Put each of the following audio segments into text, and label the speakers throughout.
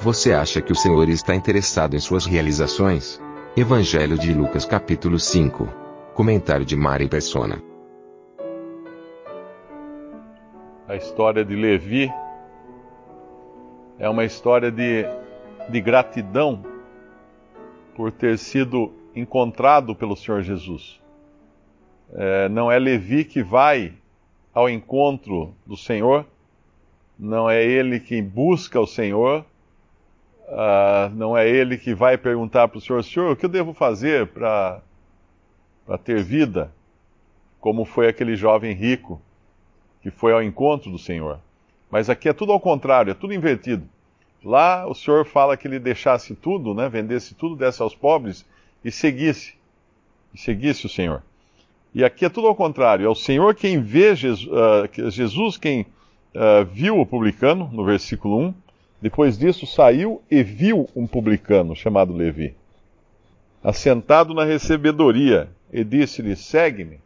Speaker 1: Você acha que o Senhor está interessado em suas realizações? Evangelho de Lucas capítulo 5. Comentário de Mari Persona.
Speaker 2: A história de Levi é uma história de, de gratidão por ter sido encontrado pelo Senhor Jesus. É, não é Levi que vai ao encontro do Senhor, não é ele quem busca o Senhor, uh, não é ele que vai perguntar para o Senhor: Senhor, o que eu devo fazer para ter vida? Como foi aquele jovem rico que foi ao encontro do Senhor. Mas aqui é tudo ao contrário, é tudo invertido. Lá o Senhor fala que ele deixasse tudo, né, vendesse tudo, desse aos pobres e seguisse. E seguisse o Senhor. E aqui é tudo ao contrário, é o Senhor quem vê Jesus, uh, Jesus quem uh, viu o publicano, no versículo 1. Depois disso saiu e viu um publicano chamado Levi, assentado na recebedoria, e disse-lhe: Segue-me.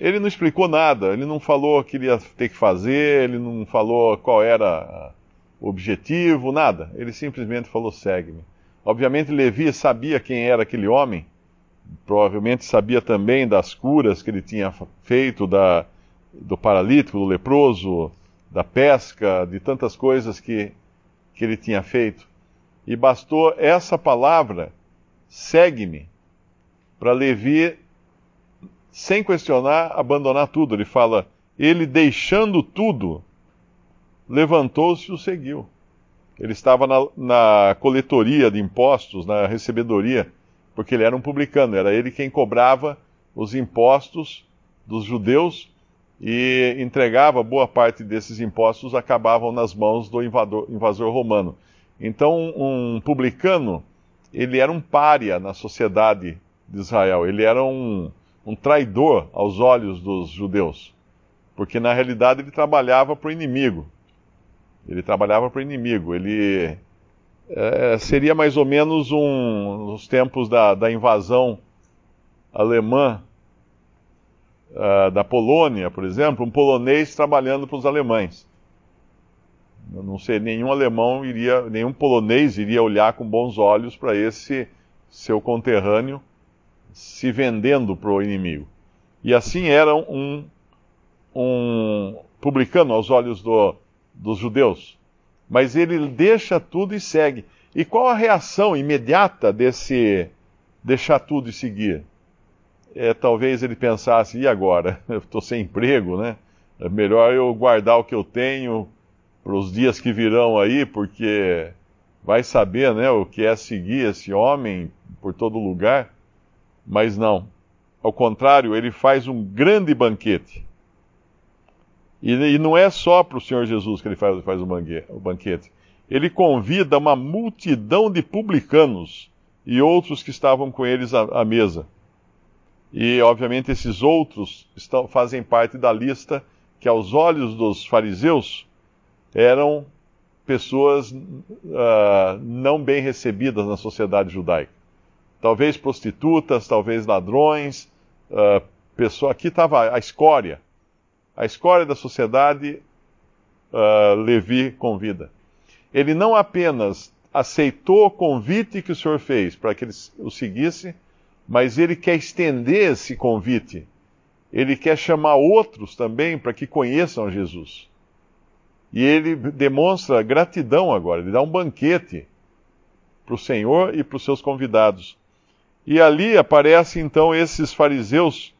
Speaker 2: Ele não explicou nada, ele não falou o que ele ia ter que fazer, ele não falou qual era o objetivo, nada. Ele simplesmente falou: segue-me. Obviamente, Levi sabia quem era aquele homem, provavelmente sabia também das curas que ele tinha feito, da, do paralítico, do leproso, da pesca, de tantas coisas que, que ele tinha feito. E bastou essa palavra, segue-me, para Levi sem questionar, abandonar tudo. Ele fala: ele deixando tudo, levantou-se e o seguiu. Ele estava na, na, coletoria de impostos, na recebedoria, porque ele era um publicano, era ele quem cobrava os impostos dos judeus e entregava boa parte desses impostos acabavam nas mãos do invador, invasor romano. Então, um publicano, ele era um pária na sociedade de Israel, ele era um, um traidor aos olhos dos judeus, porque na realidade ele trabalhava para o inimigo. Ele trabalhava para o inimigo. Ele é, seria mais ou menos um, nos tempos da, da invasão alemã uh, da Polônia, por exemplo, um polonês trabalhando para os alemães. Eu não sei, nenhum alemão iria, nenhum polonês iria olhar com bons olhos para esse seu conterrâneo se vendendo para o inimigo. E assim era um, um publicano aos olhos do, dos judeus. Mas ele deixa tudo e segue. E qual a reação imediata desse deixar tudo e seguir? É, talvez ele pensasse, e agora? Eu estou sem emprego, né? É melhor eu guardar o que eu tenho para os dias que virão aí, porque vai saber né, o que é seguir esse homem por todo lugar. Mas não. Ao contrário, ele faz um grande banquete. E, e não é só para o Senhor Jesus que ele faz, faz o, o banquete. Ele convida uma multidão de publicanos e outros que estavam com eles à, à mesa. E, obviamente, esses outros estão, fazem parte da lista que, aos olhos dos fariseus, eram pessoas uh, não bem recebidas na sociedade judaica talvez prostitutas, talvez ladrões, uh, pessoa, aqui estava a escória, a escória da sociedade, uh, Levi convida. Ele não apenas aceitou o convite que o Senhor fez para que ele o seguisse, mas ele quer estender esse convite. Ele quer chamar outros também para que conheçam Jesus. E ele demonstra gratidão agora, ele dá um banquete para o Senhor e para os seus convidados. E ali aparecem então esses fariseus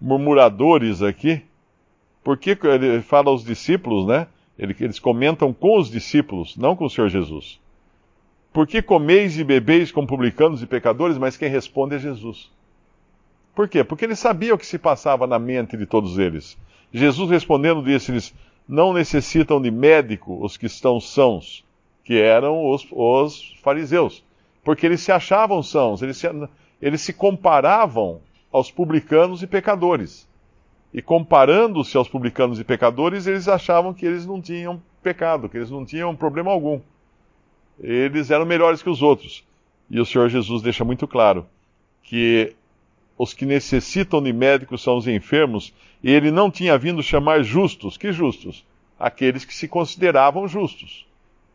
Speaker 2: murmuradores aqui, porque ele fala aos discípulos, né? Eles comentam com os discípulos, não com o Senhor Jesus. Por que comeis e bebeis com publicanos e pecadores, mas quem responde é Jesus? Por quê? Porque ele sabia o que se passava na mente de todos eles. Jesus respondendo disse-lhes: Não necessitam de médico os que estão sãos, que eram os, os fariseus, porque eles se achavam sãos, eles se, eles se comparavam aos publicanos e pecadores. E comparando-se aos publicanos e pecadores, eles achavam que eles não tinham pecado, que eles não tinham problema algum. Eles eram melhores que os outros. E o Senhor Jesus deixa muito claro que os que necessitam de médicos são os enfermos, e ele não tinha vindo chamar justos. Que justos? Aqueles que se consideravam justos,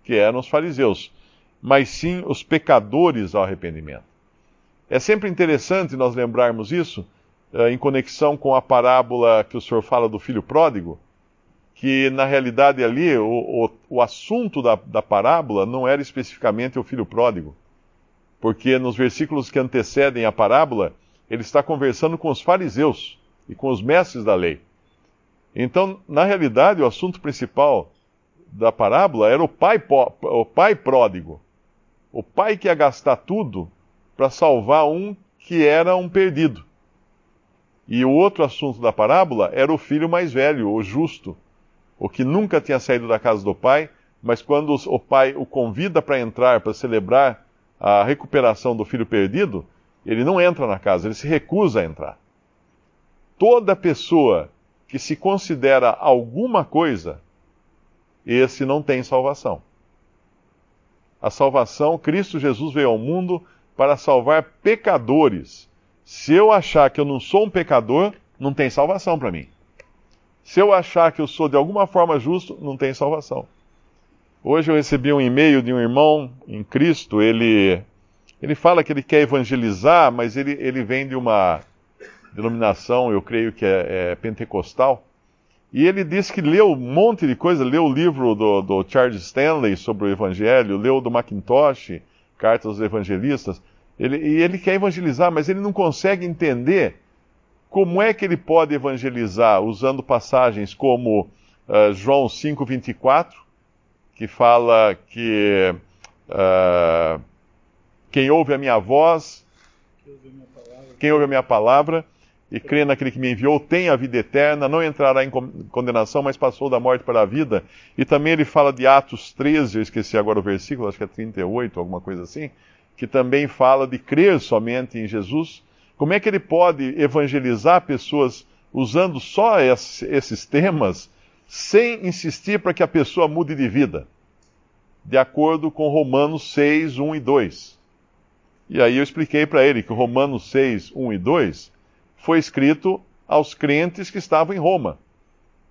Speaker 2: que eram os fariseus, mas sim os pecadores ao arrependimento. É sempre interessante nós lembrarmos isso uh, em conexão com a parábola que o Senhor fala do filho pródigo, que na realidade ali o, o, o assunto da, da parábola não era especificamente o filho pródigo, porque nos versículos que antecedem a parábola, ele está conversando com os fariseus e com os mestres da lei. Então, na realidade, o assunto principal da parábola era o pai, o pai pródigo. O pai que ia gastar tudo para salvar um que era um perdido. E o outro assunto da parábola era o filho mais velho, o justo, o que nunca tinha saído da casa do pai, mas quando o pai o convida para entrar para celebrar a recuperação do filho perdido, ele não entra na casa, ele se recusa a entrar. Toda pessoa que se considera alguma coisa, esse não tem salvação. A salvação, Cristo Jesus veio ao mundo para salvar pecadores. Se eu achar que eu não sou um pecador, não tem salvação para mim. Se eu achar que eu sou de alguma forma justo, não tem salvação. Hoje eu recebi um e-mail de um irmão em Cristo, ele ele fala que ele quer evangelizar, mas ele, ele vem de uma denominação, eu creio que é, é pentecostal. E ele diz que leu um monte de coisa, leu o livro do, do Charles Stanley sobre o Evangelho, leu do Macintosh, Cartas dos Evangelistas. Ele, e ele quer evangelizar, mas ele não consegue entender como é que ele pode evangelizar usando passagens como uh, João 5,24, que fala que. Uh, quem ouve a minha voz, quem ouve a minha palavra e crê naquele que me enviou tem a vida eterna, não entrará em condenação, mas passou da morte para a vida. E também ele fala de Atos 13, eu esqueci agora o versículo, acho que é 38, alguma coisa assim, que também fala de crer somente em Jesus. Como é que ele pode evangelizar pessoas usando só esses temas, sem insistir para que a pessoa mude de vida? De acordo com Romanos 6, 1 e 2. E aí eu expliquei para ele que Romanos 6, 1 e 2 foi escrito aos crentes que estavam em Roma.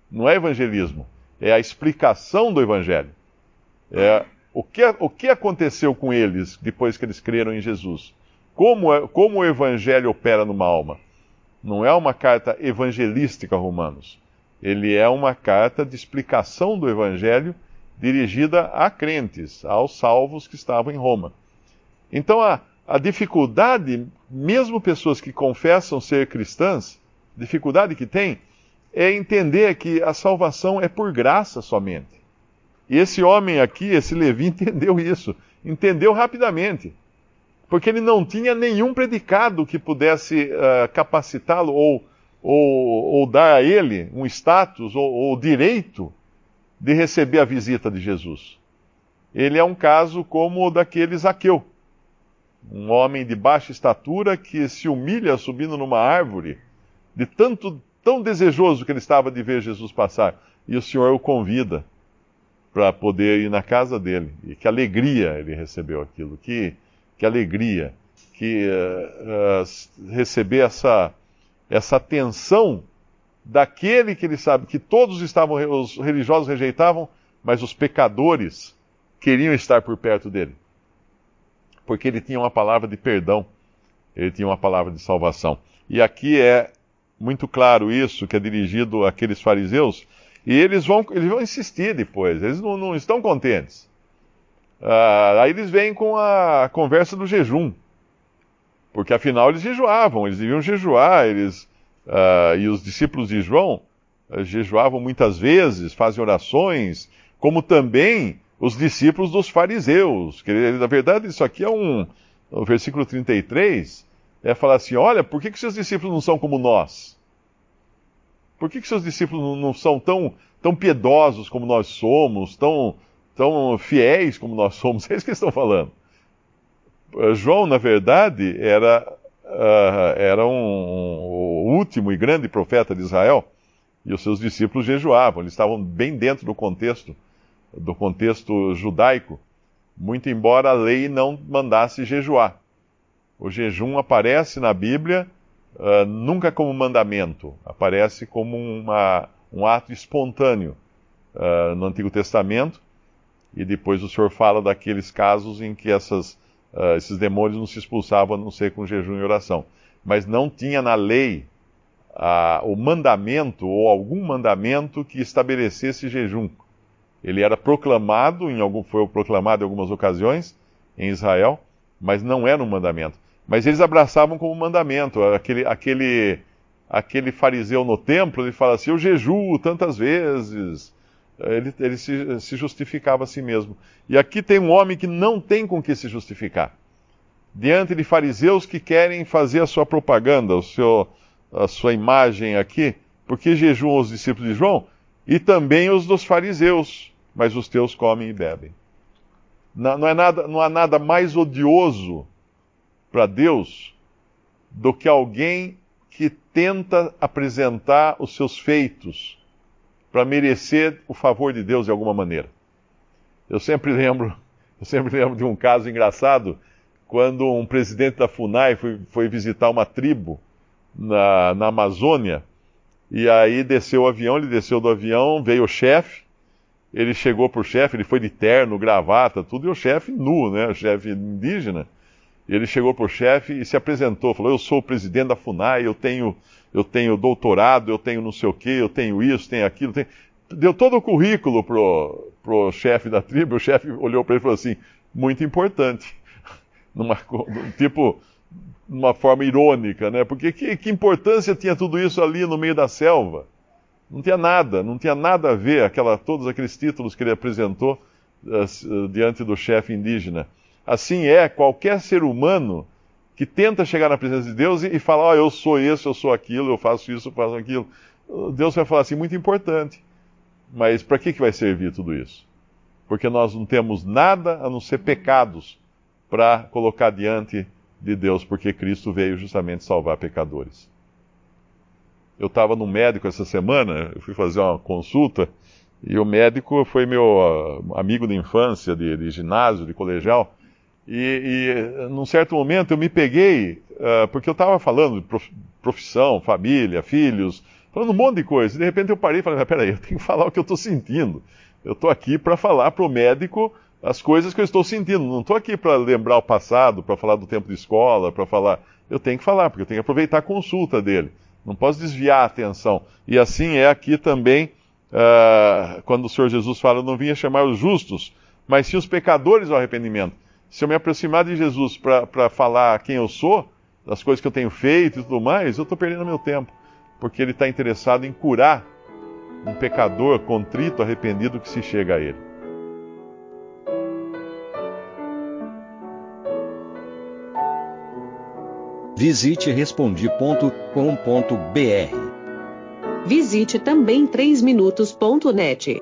Speaker 2: Não é evangelismo, é a explicação do evangelho. É o que, o que aconteceu com eles depois que eles creram em Jesus. Como, é, como o evangelho opera numa alma. Não é uma carta evangelística, Romanos. Ele é uma carta de explicação do evangelho dirigida a crentes, aos salvos que estavam em Roma. Então a, a dificuldade, mesmo pessoas que confessam ser cristãs, dificuldade que tem, é entender que a salvação é por graça somente. E esse homem aqui, esse Levi, entendeu isso. Entendeu rapidamente. Porque ele não tinha nenhum predicado que pudesse uh, capacitá-lo ou, ou, ou, dar a ele um status ou, ou direito de receber a visita de Jesus. Ele é um caso como o daquele Zaqueu um homem de baixa estatura que se humilha subindo numa árvore, de tanto tão desejoso que ele estava de ver Jesus passar. E o Senhor o convida para poder ir na casa dele. E que alegria ele recebeu aquilo, que, que alegria, que uh, uh, receber essa, essa atenção daquele que ele sabe que todos estavam, os religiosos rejeitavam, mas os pecadores queriam estar por perto dele porque ele tinha uma palavra de perdão, ele tinha uma palavra de salvação. E aqui é muito claro isso, que é dirigido àqueles fariseus, e eles vão, eles vão insistir depois, eles não, não estão contentes. Ah, aí eles vêm com a conversa do jejum, porque afinal eles jejuavam, eles deviam jejuar, eles, ah, e os discípulos de João ah, jejuavam muitas vezes, fazem orações, como também os discípulos dos fariseus. Que, na verdade, isso aqui é um. O versículo 33 é falar assim: olha, por que, que seus discípulos não são como nós? Por que, que seus discípulos não são tão, tão piedosos como nós somos, tão, tão fiéis como nós somos? É isso que estão falando. João, na verdade, era, uh, era um, um, o último e grande profeta de Israel e os seus discípulos jejuavam. Eles estavam bem dentro do contexto, do contexto judaico, muito embora a lei não mandasse jejuar. O jejum aparece na Bíblia uh, nunca como mandamento, aparece como uma, um ato espontâneo uh, no Antigo Testamento. E depois o Senhor fala daqueles casos em que essas, uh, esses demônios não se expulsavam a não ser com jejum e oração. Mas não tinha na lei o mandamento ou algum mandamento que estabelecesse jejum. Ele era proclamado, em algum, foi proclamado em algumas ocasiões em Israel, mas não era um mandamento. Mas eles abraçavam como mandamento. Aquele, aquele, aquele fariseu no templo, ele fala assim: Eu jejuo tantas vezes. Ele, ele se, se justificava a si mesmo. E aqui tem um homem que não tem com que se justificar. Diante de fariseus que querem fazer a sua propaganda, o seu, a sua imagem aqui, porque jejuam os discípulos de João e também os dos fariseus, mas os teus comem e bebem. Não, não, é nada, não há nada mais odioso para Deus do que alguém que tenta apresentar os seus feitos para merecer o favor de Deus de alguma maneira. Eu sempre lembro, eu sempre lembro de um caso engraçado quando um presidente da Funai foi, foi visitar uma tribo na, na Amazônia e aí desceu o avião, ele desceu do avião, veio o chefe, ele chegou para o chefe, ele foi de terno, gravata, tudo, e o chefe nu, né, o chefe indígena, ele chegou para o chefe e se apresentou, falou: Eu sou o presidente da FUNAI, eu tenho, eu tenho doutorado, eu tenho não sei o quê, eu tenho isso, tenho aquilo. Tenho... Deu todo o currículo pro, pro chefe da tribo, o chefe olhou para ele e falou assim: Muito importante. Numa, tipo, numa forma irônica, né? Porque que, que importância tinha tudo isso ali no meio da selva? Não tinha nada, não tinha nada a ver, aquela, todos aqueles títulos que ele apresentou uh, diante do chefe indígena. Assim é qualquer ser humano que tenta chegar na presença de Deus e, e falar, oh, eu sou isso, eu sou aquilo, eu faço isso, eu faço aquilo. Deus vai falar assim, muito importante. Mas para que, que vai servir tudo isso? Porque nós não temos nada a não ser pecados para colocar diante de Deus, porque Cristo veio justamente salvar pecadores. Eu estava no médico essa semana, eu fui fazer uma consulta, e o médico foi meu uh, amigo de infância, de, de ginásio, de colegial, e, e num certo momento eu me peguei, uh, porque eu estava falando de profissão, família, filhos, falando um monte de coisa. E de repente eu parei e falei, mas peraí, eu tenho que falar o que eu estou sentindo. Eu estou aqui para falar para o médico as coisas que eu estou sentindo. Não estou aqui para lembrar o passado, para falar do tempo de escola, para falar. Eu tenho que falar, porque eu tenho que aproveitar a consulta dele. Não posso desviar a atenção. E assim é aqui também, uh, quando o Senhor Jesus fala: não vinha chamar os justos, mas sim os pecadores ao arrependimento se eu me aproximar de Jesus para falar quem eu sou, das coisas que eu tenho feito e tudo mais, eu estou perdendo meu tempo. Porque ele está interessado em curar um pecador contrito, arrependido que se chega a ele.
Speaker 3: Visite respondi.com.br.
Speaker 4: Visite também 3minutos.net.